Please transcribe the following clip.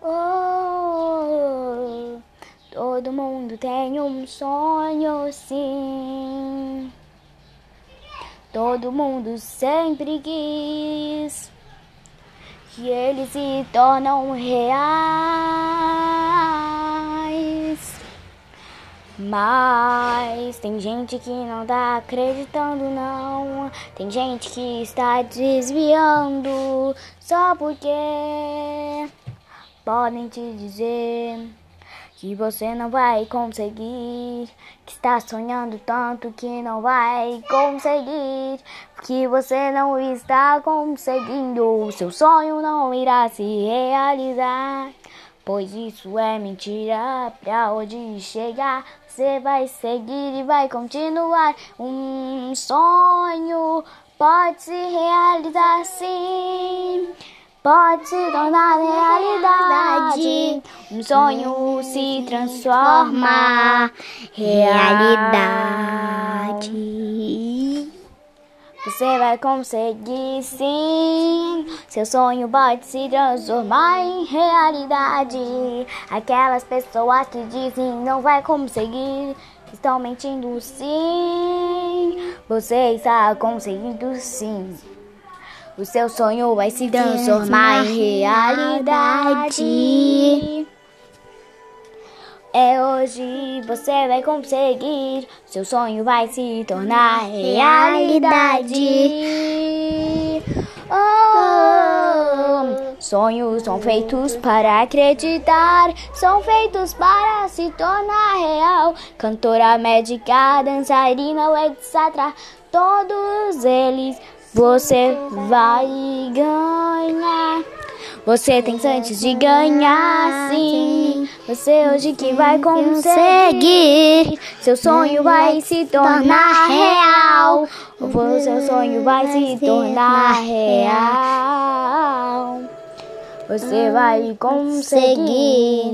Oh, todo mundo tem um sonho, sim. Todo mundo sempre quis que eles se tornam reais. Mas tem gente que não tá acreditando, não. Tem gente que está desviando só porque podem te dizer que você não vai conseguir, que está sonhando tanto que não vai conseguir, que você não está conseguindo, seu sonho não irá se realizar. Pois isso é mentira, pra onde chegar você vai seguir e vai continuar. Um sonho pode se realizar sim, pode se tornar realidade. Um sonho se transforma realidade. Você vai conseguir sim. Seu sonho pode se transformar em realidade. Aquelas pessoas que dizem não vai conseguir estão mentindo sim. Você está conseguindo sim. O seu sonho vai se transformar em realidade. É hoje você vai conseguir, seu sonho vai se tornar realidade. Oh, sonhos são feitos para acreditar, são feitos para se tornar real. Cantora, médica, dançarina, etc. Todos eles você vai ganhar. Você tem chances de ganhar, sim. Você hoje que vai conseguir. Seu sonho vai se tornar real. O seu sonho vai se tornar real. Você vai conseguir.